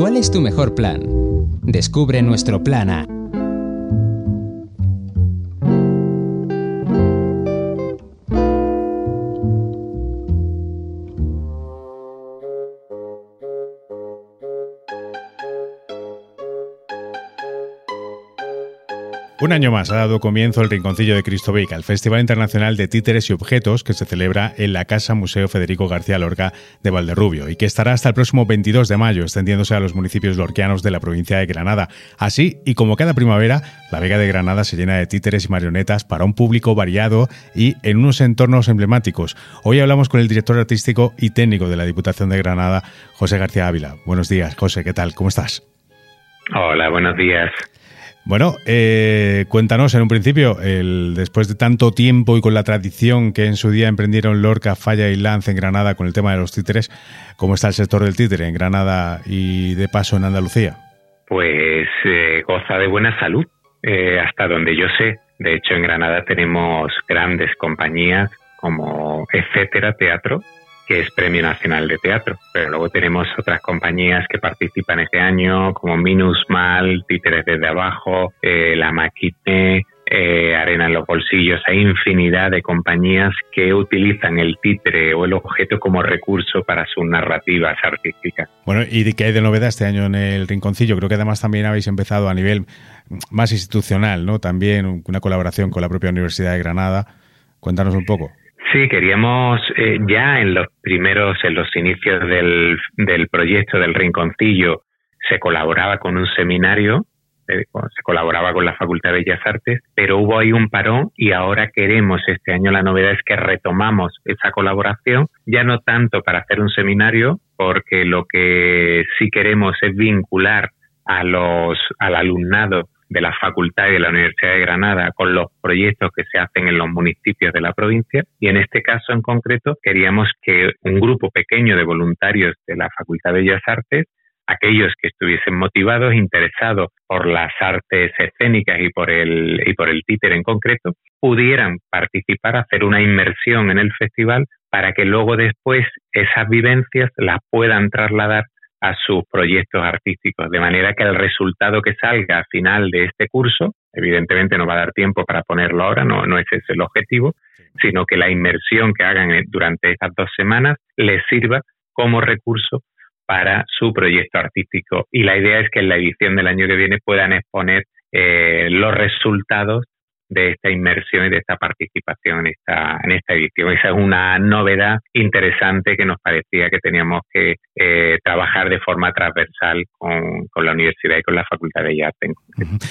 ¿Cuál es tu mejor plan? Descubre nuestro plan A Un año más ha dado comienzo el Rinconcillo de Cristo Vic, el Festival Internacional de Títeres y Objetos que se celebra en la Casa Museo Federico García Lorca de Valderrubio y que estará hasta el próximo 22 de mayo, extendiéndose a los municipios lorquianos de la provincia de Granada. Así, y como cada primavera, la Vega de Granada se llena de títeres y marionetas para un público variado y en unos entornos emblemáticos. Hoy hablamos con el director artístico y técnico de la Diputación de Granada, José García Ávila. Buenos días, José, ¿qué tal? ¿Cómo estás? Hola, buenos días. Bueno, eh, cuéntanos en un principio, el, después de tanto tiempo y con la tradición que en su día emprendieron Lorca, Falla y Lance en Granada con el tema de los títeres, ¿cómo está el sector del títere en Granada y de paso en Andalucía? Pues eh, goza de buena salud, eh, hasta donde yo sé. De hecho, en Granada tenemos grandes compañías como Etcétera Teatro, que es Premio Nacional de Teatro. Pero luego tenemos otras compañías que participan este año, como Minusmal, Títeres desde abajo, eh, La Maquite, eh, Arena en los bolsillos. Hay infinidad de compañías que utilizan el títere o el objeto como recurso para sus narrativas artísticas. Bueno, ¿y qué hay de novedad este año en el Rinconcillo? Creo que además también habéis empezado a nivel más institucional, ¿no? También una colaboración con la propia Universidad de Granada. Cuéntanos un poco. Sí, queríamos eh, ya en los primeros, en los inicios del, del proyecto del Rinconcillo, se colaboraba con un seminario, eh, se colaboraba con la Facultad de Bellas Artes, pero hubo ahí un parón y ahora queremos, este año la novedad es que retomamos esa colaboración, ya no tanto para hacer un seminario, porque lo que sí queremos es vincular a los, al alumnado de la Facultad y de la Universidad de Granada con los proyectos que se hacen en los municipios de la provincia. Y en este caso en concreto queríamos que un grupo pequeño de voluntarios de la Facultad de Bellas Artes aquellos que estuviesen motivados, interesados por las artes escénicas y por el y por el títer en concreto, pudieran participar, hacer una inmersión en el festival para que luego después esas vivencias las puedan trasladar a sus proyectos artísticos, de manera que el resultado que salga al final de este curso, evidentemente no va a dar tiempo para ponerlo ahora, no, no ese es el objetivo, sino que la inmersión que hagan durante estas dos semanas les sirva como recurso para su proyecto artístico. Y la idea es que en la edición del año que viene puedan exponer eh, los resultados de esta inmersión y de esta participación en esta, en esta edición. Esa es una novedad interesante que nos parecía que teníamos que eh, trabajar de forma transversal con, la universidad y con la Facultad de Arte.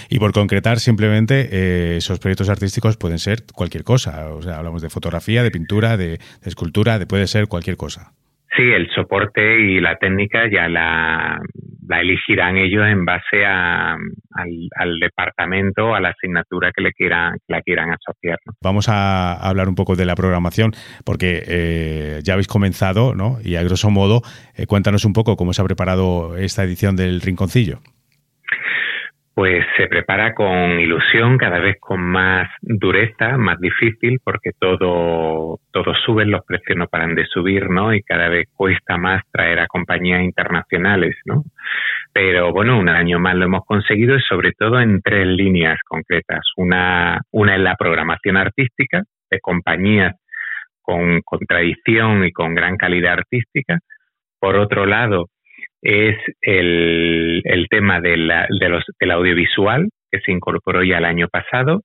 Y por concretar, simplemente, eh, esos proyectos artísticos pueden ser cualquier cosa. O sea, hablamos de fotografía, de pintura, de, de escultura, de puede ser cualquier cosa. Sí, el soporte y la técnica ya la, elegirán ellos en base a, al, departamento, a la asignatura que le quieran, la quieran asociar. Vamos a hablar un poco de la programación, porque eh, ya habéis comenzado, ¿no? Y a grosso modo, eh, cuéntanos un poco cómo se ha preparado esta edición del Rinconcillo pues se prepara con ilusión, cada vez con más dureza, más difícil, porque todo, todo sube, los precios no paran de subir, ¿no? Y cada vez cuesta más traer a compañías internacionales, ¿no? Pero bueno, un año más lo hemos conseguido y sobre todo en tres líneas concretas. Una, una es la programación artística de compañías con, con tradición y con gran calidad artística. Por otro lado, es el, el tema de la, de los, del audiovisual que se incorporó ya el año pasado.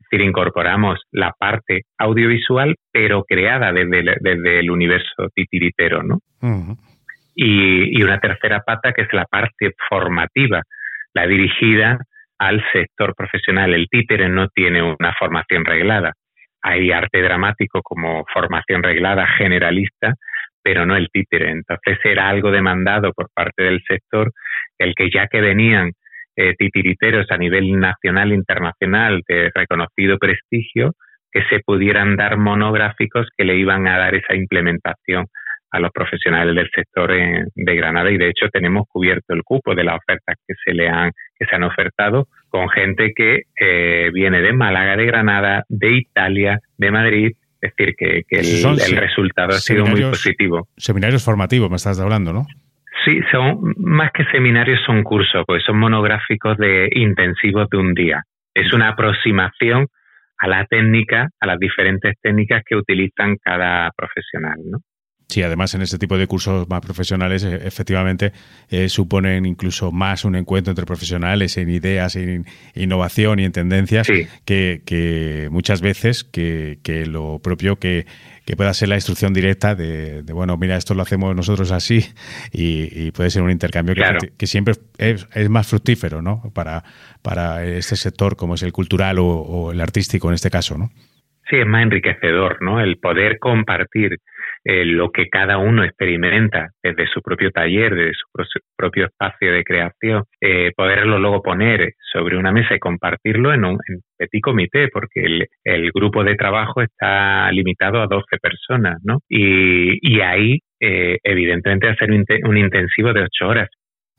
Es decir, incorporamos la parte audiovisual, pero creada desde, desde el universo titiritero, ¿no? y, y una tercera pata que es la parte formativa, la dirigida al sector profesional. El títere no tiene una formación reglada. Hay arte dramático como formación reglada generalista, pero no el títere. Entonces era algo demandado por parte del sector el que ya que venían eh, titiriteros a nivel nacional e internacional de reconocido prestigio, que se pudieran dar monográficos que le iban a dar esa implementación a los profesionales del sector de Granada y de hecho tenemos cubierto el cupo de las ofertas que se le han que se han ofertado con gente que eh, viene de Málaga, de Granada, de Italia, de Madrid, es decir que, el, resultado ha sido muy positivo. Seminarios formativos me estás hablando, ¿no? Sí, son más que seminarios son cursos, pues son monográficos de intensivos de un día. Es una aproximación a la técnica, a las diferentes técnicas que utilizan cada profesional, ¿no? Sí, además en este tipo de cursos más profesionales eh, efectivamente eh, suponen incluso más un encuentro entre profesionales en ideas, en innovación y en tendencias que, muchas veces que, lo propio que, pueda ser la instrucción directa de, bueno, mira, esto lo hacemos nosotros así y, puede ser un intercambio que, siempre es, más fructífero ¿no? para, para este sector como es el cultural o, o el artístico en este caso, ¿no? Sí, es más enriquecedor, ¿no? El poder compartir eh, lo que cada uno experimenta desde su propio taller, desde su propio espacio de creación, eh, poderlo luego poner sobre una mesa y compartirlo en un petit comité, porque el, grupo de trabajo está limitado a 12 personas, ¿no? Y, ahí, eh, evidentemente, hacer un, un intensivo de 8 horas,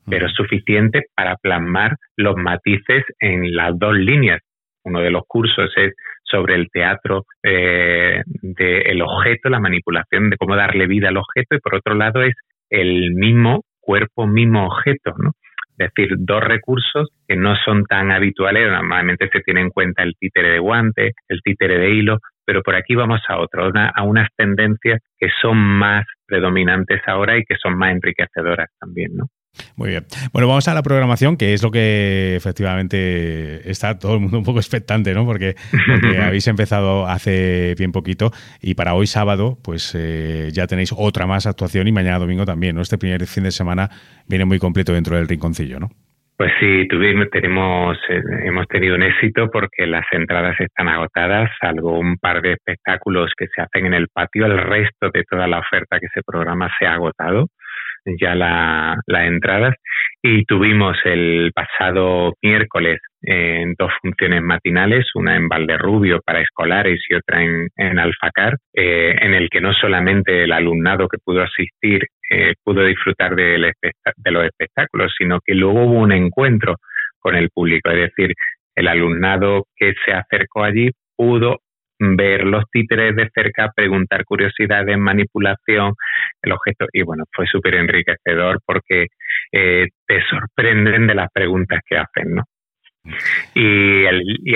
pero suficiente para plasmar los matices en las dos líneas. Uno de los cursos es sobre el teatro eh, del objeto, la manipulación de cómo darle vida al objeto, y por otro lado es el mismo cuerpo, mismo objeto, ¿no? Es decir, dos recursos que no son tan habituales, normalmente se tiene en cuenta el títere de guante, el títere de hilo, pero por aquí vamos a otro, a unas tendencias que son más predominantes ahora y que son más enriquecedoras también, ¿no? Muy bien. Bueno, vamos a la programación, que es lo que efectivamente está todo el mundo un poco expectante, ¿no? Porque, habéis empezado hace bien poquito y para hoy sábado, pues eh, ya tenéis otra más actuación y mañana domingo también, ¿no? Este primer fin de semana viene muy completo dentro del rinconcillo, ¿no? Pues sí, tuvimos, tenemos, eh, hemos tenido un éxito porque las entradas están agotadas, salvo un par de espectáculos que se hacen en el patio, el resto de toda la oferta que se programa se ha agotado ya las entradas y tuvimos el pasado miércoles en dos funciones matinales, una en Valderrubio para escolares y otra en, en Alfacar, eh, en el que no solamente el alumnado que pudo asistir eh, pudo disfrutar de los espectáculos, sino que luego hubo un encuentro con el público, es decir, el alumnado que se acercó allí pudo ver los títeres de cerca, preguntar curiosidades, manipulación, el objeto. Y bueno, fue súper enriquecedor porque eh, te sorprenden de las preguntas que hacen, ¿no? Y,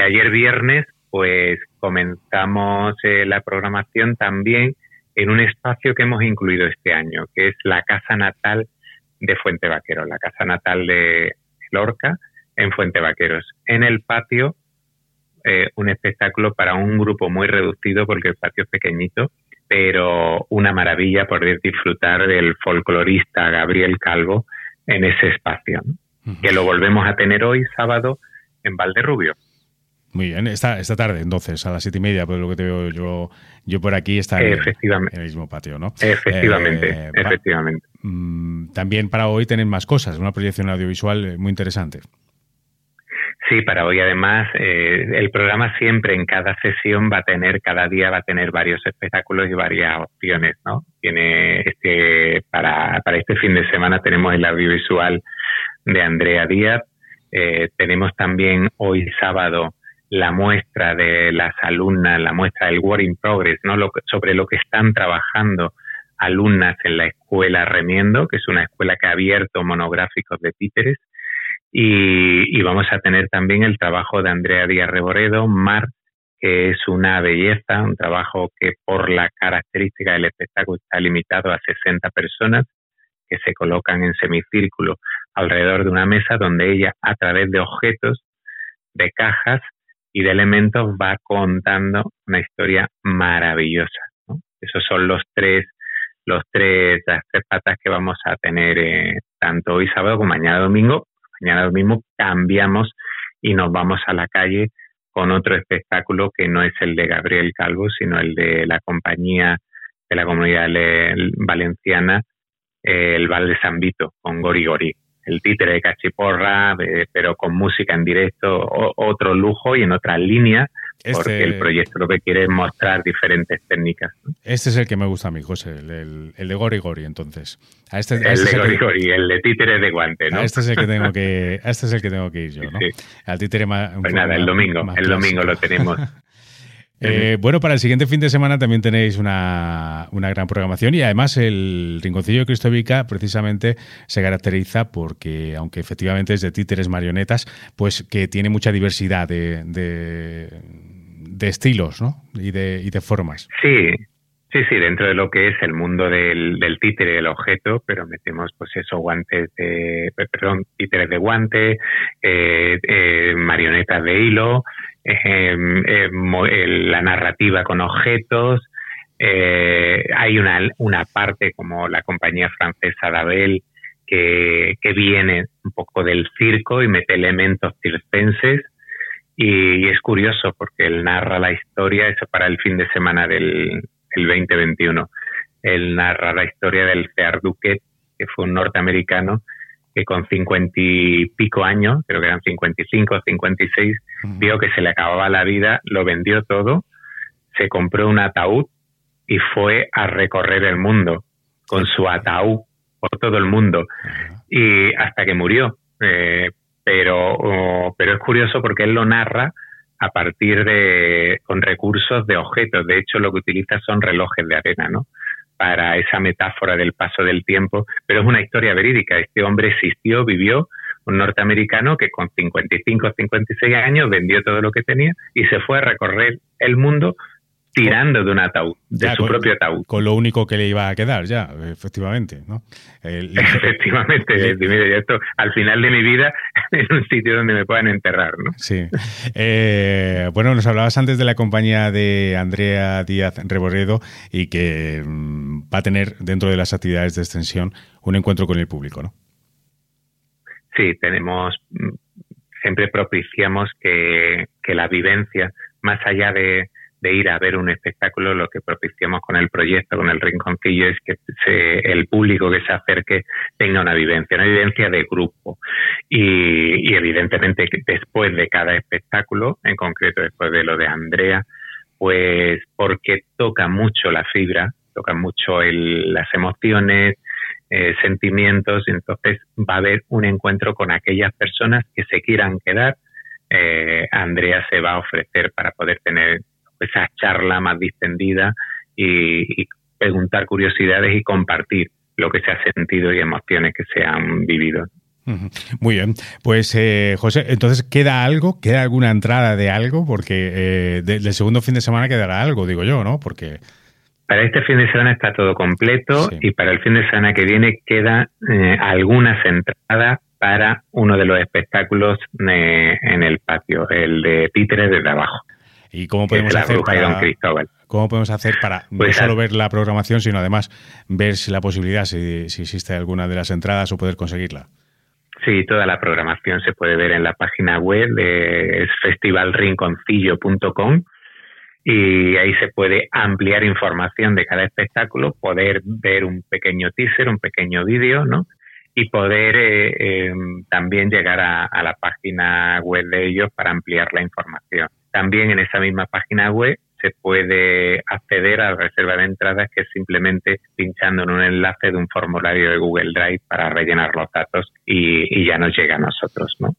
ayer viernes, pues comenzamos eh, la programación también en un espacio que hemos incluido este año, que es la casa natal de Fuente Vaqueros, la casa natal de Lorca en Fuente Vaqueros. En el patio eh, un espectáculo para un grupo muy reducido porque el patio es pequeñito, pero una maravilla poder disfrutar del folclorista Gabriel Calvo en ese espacio, que lo volvemos a tener hoy sábado en Valderrubio. Muy bien, esta, esta tarde entonces, a las siete y media, pues lo que te veo yo, yo por aquí está en, el mismo patio, ¿no? Efectivamente, eh, efectivamente. Mm, también para hoy tienen más cosas, una proyección audiovisual muy interesante. Sí, para hoy además eh, el programa siempre en cada sesión va a tener, cada día va a tener varios espectáculos y varias opciones, ¿no? Tiene este, para, para este fin de semana tenemos el audiovisual de Andrea Díaz, eh, tenemos también hoy sábado la muestra de las alumnas, la muestra del Work in Progress, ¿no? Lo, sobre lo que están trabajando alumnas en la escuela Remiendo, que es una escuela que ha abierto monográficos de títeres y, vamos a tener también el trabajo de Andrea Díaz Reboredo, Mar, que es una belleza, un trabajo que por la característica del espectáculo está limitado a 60 personas que se colocan en semicírculo alrededor de una mesa donde ella a través de objetos, de cajas y de elementos va contando una historia maravillosa. Esos son los tres, los tres, las tres patas que vamos a tener eh, tanto hoy sábado como mañana domingo mañana mismo cambiamos y nos vamos a la calle con otro espectáculo que no es el de Gabriel Calvo, sino el de la compañía de la comunidad valenciana el Val de San Vito con Gori Gori. El títere de cachiporra, pero con música en directo, otro lujo y en otra línea, porque este el proyecto lo que quiere es mostrar diferentes técnicas. Este es el que me gusta a mí, José, el, de Gori Gori, entonces. Este, el este de Gori Gori, el de títere de guante, ¿no? este es el que tengo que, este es el que tengo que ir yo, ¿no? Al títere más. Pues nada, el domingo, el domingo lo tenemos. Eh, bueno, para el siguiente fin de semana también tenéis una, gran programación y además el Rinconcillo de Cristovica precisamente se caracteriza porque, aunque efectivamente es de títeres marionetas, pues que tiene mucha diversidad de, de, estilos ¿no? y, de, y de formas. Sí, Sí, sí, dentro de lo que es el mundo del, del títere del objeto, pero metemos pues esos guantes de, perdón, títeres de guante, eh, eh, marionetas de hilo, em, la narrativa con objetos. Eh, hay una, una parte como la compañía francesa Dabel que, que viene un poco del circo y mete elementos circenses y, es curioso porque él narra la historia, eso para el fin de semana del el 2021, él narra la historia del Fear Duquet, que fue un norteamericano que con cincuenta y pico años, creo que eran 55 o 56, vio que se le acababa la vida, lo vendió todo, se compró un ataúd y fue a recorrer el mundo con su ataúd por todo el mundo. Y hasta que murió. Eh, pero, oh, pero es curioso porque él lo narra a partir de con recursos de objetos. De hecho, lo que utiliza son relojes de arena, ¿no? para esa metáfora del paso del tiempo, pero es una historia verídica. Este hombre existió, vivió, un norteamericano que con 55 o 56 años vendió todo lo que tenía y se fue a recorrer el mundo tirando de un ataúd, de su propio ataúd. Con lo único que le iba a quedar, ya, efectivamente, ¿no? efectivamente, esto al final de mi vida en un sitio donde me puedan enterrar, ¿no? Sí. Eh, bueno, nos hablabas antes de la compañía de Andrea Díaz Reborredo y que mm, va a tener dentro de las actividades de extensión un encuentro con el público, ¿no? Sí, tenemos, mm, siempre propiciamos que la vivencia, más allá de de ir a ver un espectáculo, lo que propiciamos con el proyecto, con el rinconcillo, es que el público que se acerque tenga una vivencia, una vivencia de grupo. Y, evidentemente después de cada espectáculo, en concreto después de lo de Andrea, pues porque toca mucho la fibra, toca mucho las emociones, eh, sentimientos, entonces va a haber un encuentro con aquellas personas que se quieran quedar. Eh, Andrea se va a ofrecer para poder tener esa charla más distendida y, preguntar curiosidades y compartir lo que se ha sentido y emociones que se han vivido. Muy bien, pues eh, José, entonces queda algo, queda alguna entrada de algo, porque eh, del segundo fin de semana quedará algo, digo yo, ¿no? Porque para este fin de semana está todo completo y para el fin de semana que viene queda eh, algunas entradas para uno de los espectáculos en el patio, el de títeres de abajo. ¿Y cómo podemos hacer para, ¿Cómo podemos hacer para no pues solo ver la programación, sino además ver si la posibilidad, si, existe alguna de las entradas o poder conseguirla? Sí, toda la programación se puede ver en la página web de festivalrinconcillo.com y ahí se puede ampliar información de cada espectáculo, poder ver un pequeño teaser, un pequeño vídeo, ¿no? Y poder eh, em, también llegar a la página web de ellos para ampliar la información. También en esa misma página web se puede acceder a la reserva de entradas que es simplemente pinchando en un enlace de un formulario de Google Drive para rellenar los datos y, ya nos llega a nosotros, ¿no?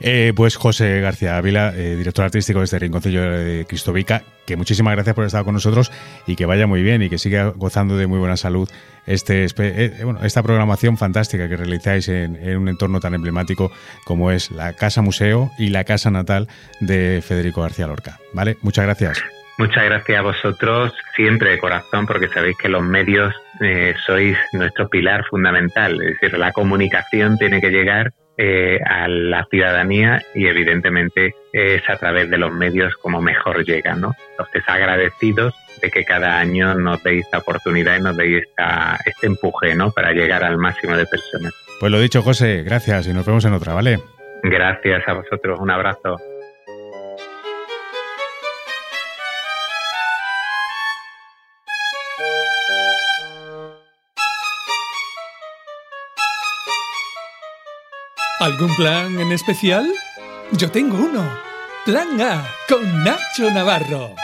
Eh, pues José García Ávila, eh, director artístico de este Rinconcillo de Cristovica, que muchísimas gracias por estar con nosotros y que vaya muy bien y que siga gozando de muy buena salud este, eh, bueno, esta programación fantástica que realizáis en, en, un entorno tan emblemático como es la Casa Museo y la Casa Natal de Federico García Lorca. ¿Vale? Muchas gracias. Muchas gracias a vosotros, siempre de corazón, porque sabéis que los medios eh, sois nuestro pilar fundamental. Es decir, la comunicación tiene que llegar eh, a la ciudadanía y evidentemente es a través de los medios como mejor llega, ¿no? Entonces agradecidos de que cada año nos deis esta oportunidad y nos deis esta, este empuje, ¿no? Para llegar al máximo de personas. Pues lo dicho, José, gracias y nos vemos en otra, ¿vale? Gracias a vosotros, un abrazo. ¿Algún plan en especial? Yo tengo uno. Plan A con Nacho Navarro.